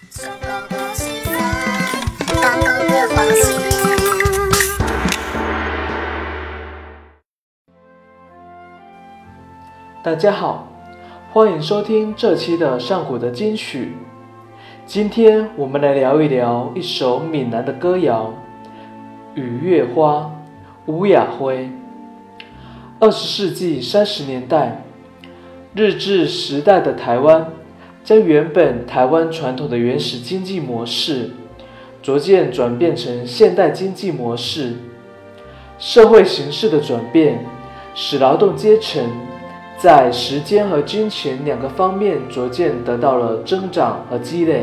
大家好，欢迎收听这期的上古的金曲。今天我们来聊一聊一首闽南的歌谣《雨月花》，吴雅辉。二十世纪三十年代，日治时代的台湾，将原本台湾传统的原始经济模式，逐渐转变成现代经济模式。社会形势的转变，使劳动阶层在时间和金钱两个方面逐渐得到了增长和积累，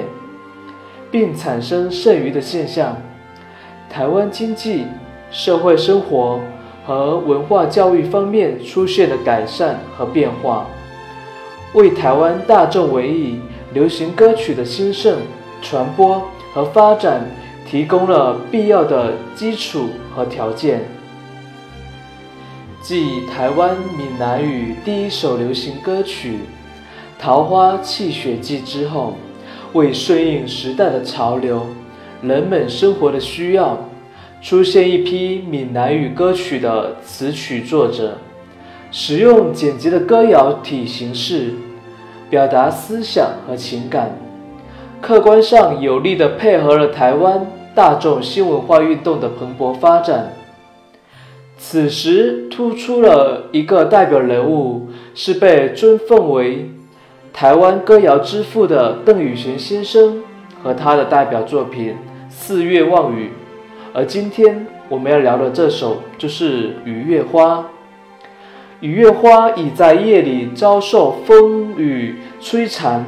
并产生剩余的现象。台湾经济、社会生活和文化教育方面出现了改善和变化，为台湾大众文艺流行歌曲的兴盛、传播和发展提供了必要的基础和条件。继台湾闽南语第一首流行歌曲《桃花泣血记》之后，为顺应时代的潮流、人们生活的需要，出现一批闽南语歌曲的词曲作者，使用简洁的歌谣体形式，表达思想和情感，客观上有力地配合了台湾大众新文化运动的蓬勃发展。此时突出了一个代表人物，是被尊奉为台湾歌谣之父的邓雨贤先生和他的代表作品《四月望雨》。而今天我们要聊的这首就是《雨月花》。雨月花已在夜里遭受风雨摧残、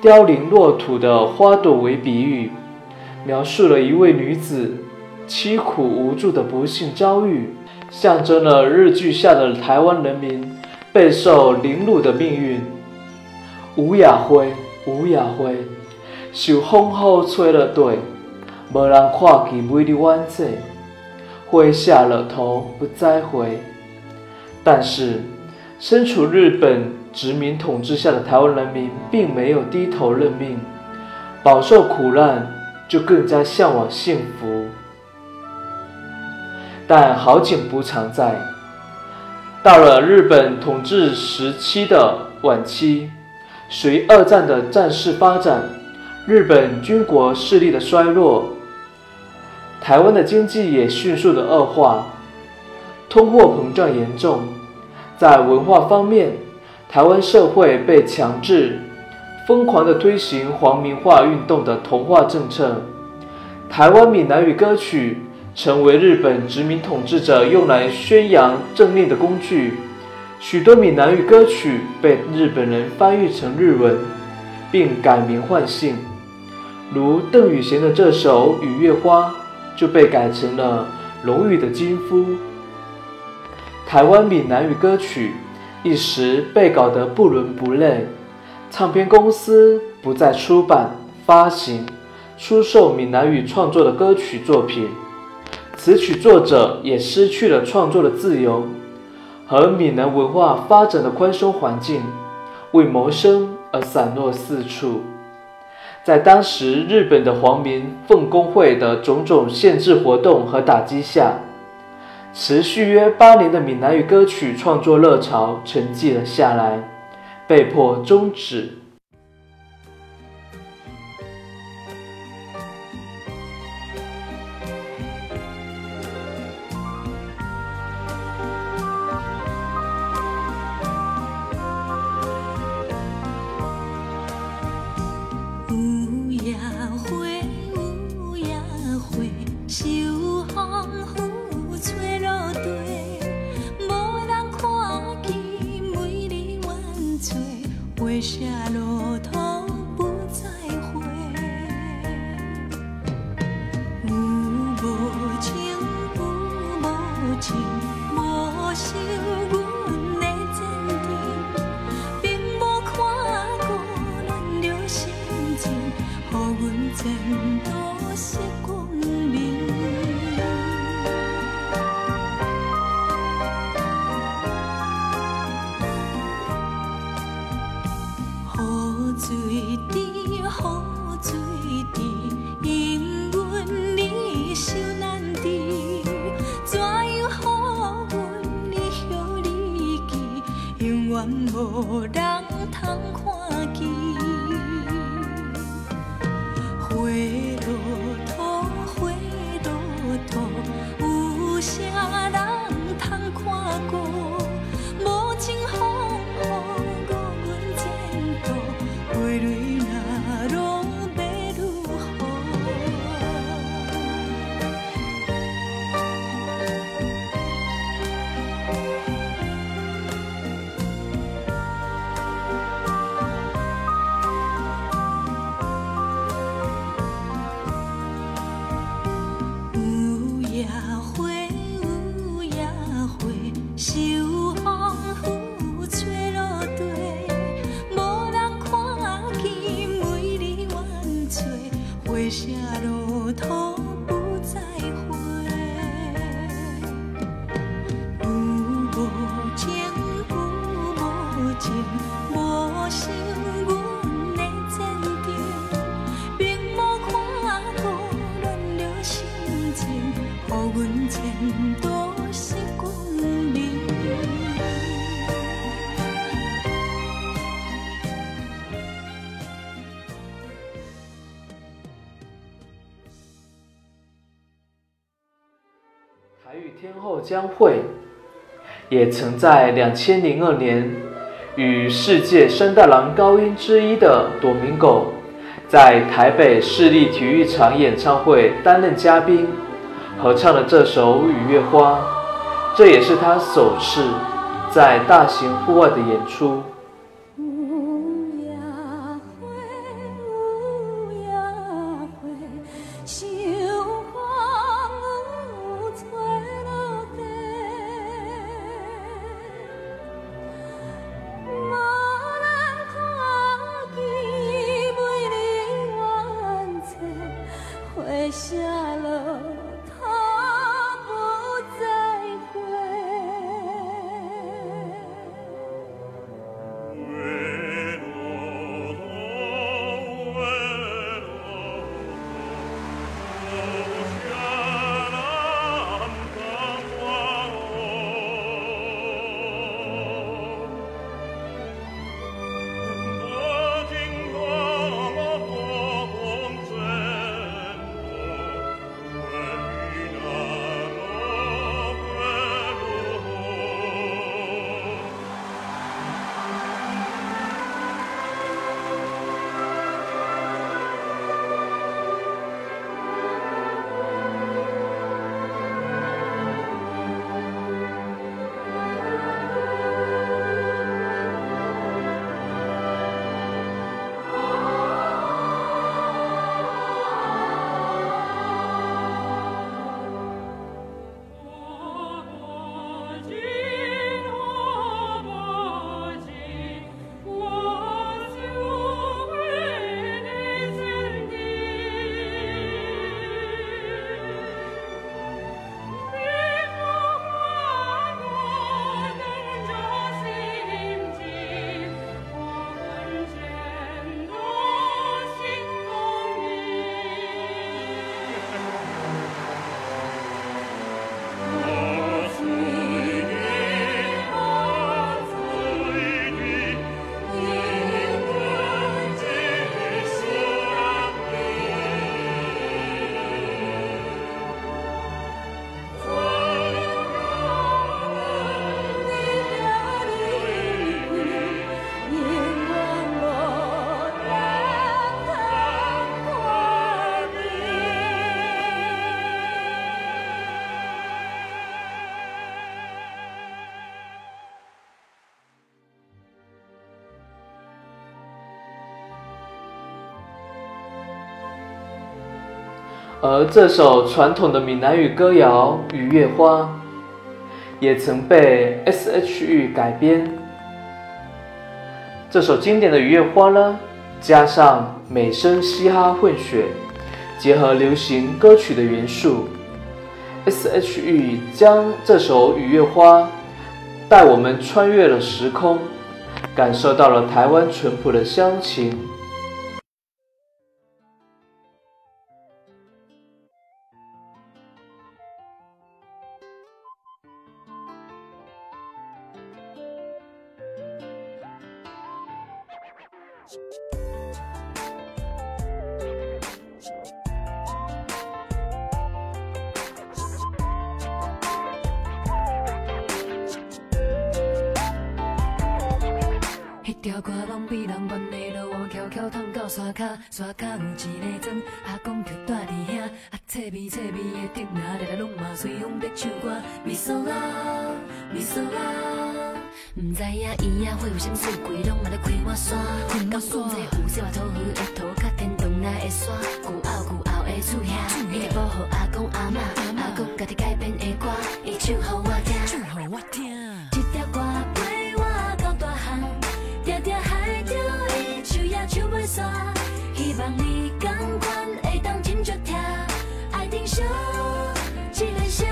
凋零落土的花朵为比喻，描述了一位女子凄苦无助的不幸遭遇。象征了日据下的台湾人民备受凌辱的命运。吴雅辉，吴雅辉，受风雨吹了地，无人看见每日晚色，花下了头不再回。但是，身处日本殖民统治下的台湾人民并没有低头认命，饱受苦难，就更加向往幸福。但好景不常在，到了日本统治时期的晚期，随二战的战事发展，日本军国势力的衰落，台湾的经济也迅速的恶化，通货膨胀严重。在文化方面，台湾社会被强制、疯狂地推行皇民化运动的同化政策，台湾闽南语歌曲。成为日本殖民统治者用来宣扬政令的工具，许多闽南语歌曲被日本人翻译成日文，并改名换姓，如邓雨贤的这首《雨月花》就被改成了《龙语的金夫》。台湾闽南语歌曲一时被搞得不伦不类，唱片公司不再出版、发行、出售闽南语创作的歌曲作品。词曲作者也失去了创作的自由和闽南文化发展的宽松环境，为谋生而散落四处。在当时日本的皇民奉公会的种种限制活动和打击下，持续约八年的闽南语歌曲创作热潮沉寂了下来，被迫终止。台将会，也曾在两千零二年与世界三大男高音之一的朵明狗，在台北市立体育场演唱会担任嘉宾，合唱了这首《雨月花》，这也是他首次在大型户外的演出。而这首传统的闽南语歌谣《雨月花》也曾被 S.H.E 改编。这首经典的《雨月花》呢，加上美声嘻哈混血，结合流行歌曲的元素，S.H.E 将这首《雨月花》带我们穿越了时空，感受到了台湾淳朴的乡情。条歌拢比人原的路，我悄悄通到山骹，山骹有一个庄，阿公就住伫遐，啊，脆味脆味的竹篮，日日拢嘛随风在唱歌，咪嗦啦，咪嗦啦。毋知影伊啊会有啥事，规拢嘛咧开满山，刚讲这有小花桃园的土较天堂内的山，古坳古坳的厝遐，你着保护阿公阿嬷，阿公家己改编的歌，伊唱互我听，唱互我听。希望你共款会当真足听，爱听小一个声。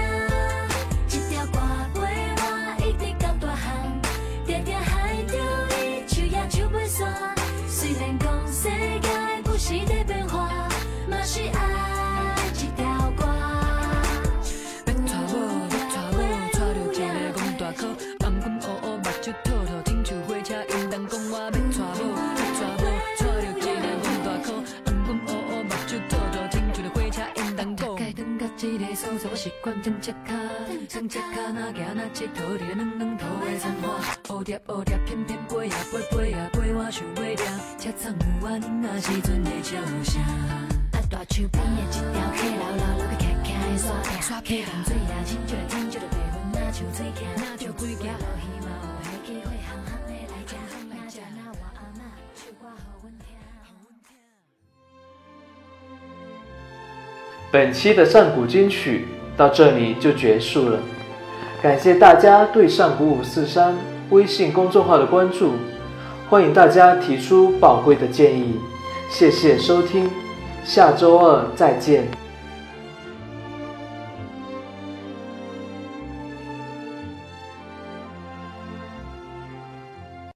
一条歌陪我一直到大汉，定定海着伊唱也唱袂煞。虽然讲世界不时在变化，嘛是爱本期的上古金曲到这里就结束了，感谢大家对上古五四三微信公众号的关注，欢迎大家提出宝贵的建议，谢谢收听，下周二再见。